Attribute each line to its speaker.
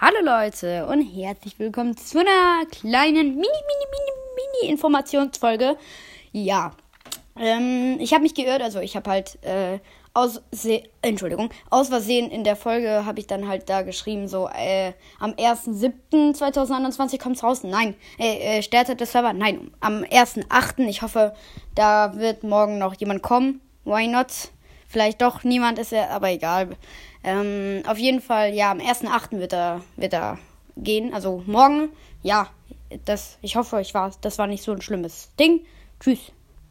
Speaker 1: Hallo Leute und herzlich willkommen zu einer kleinen Mini, Mini, Mini, Mini Informationsfolge. Ja, ähm, ich habe mich geirrt, also ich habe halt äh, aus Entschuldigung, aus Versehen in der Folge habe ich dann halt da geschrieben, so äh, am 1.7.2021 kommt es raus. Nein, äh, äh, startet der Server. Nein, am 1.8. Ich hoffe, da wird morgen noch jemand kommen. Why not? Vielleicht doch niemand ist er, aber egal. Ähm, auf jeden Fall, ja, am 1.8. wird er, wird er gehen. Also morgen, ja, das, ich hoffe, ich war, das war nicht so ein schlimmes Ding. Tschüss.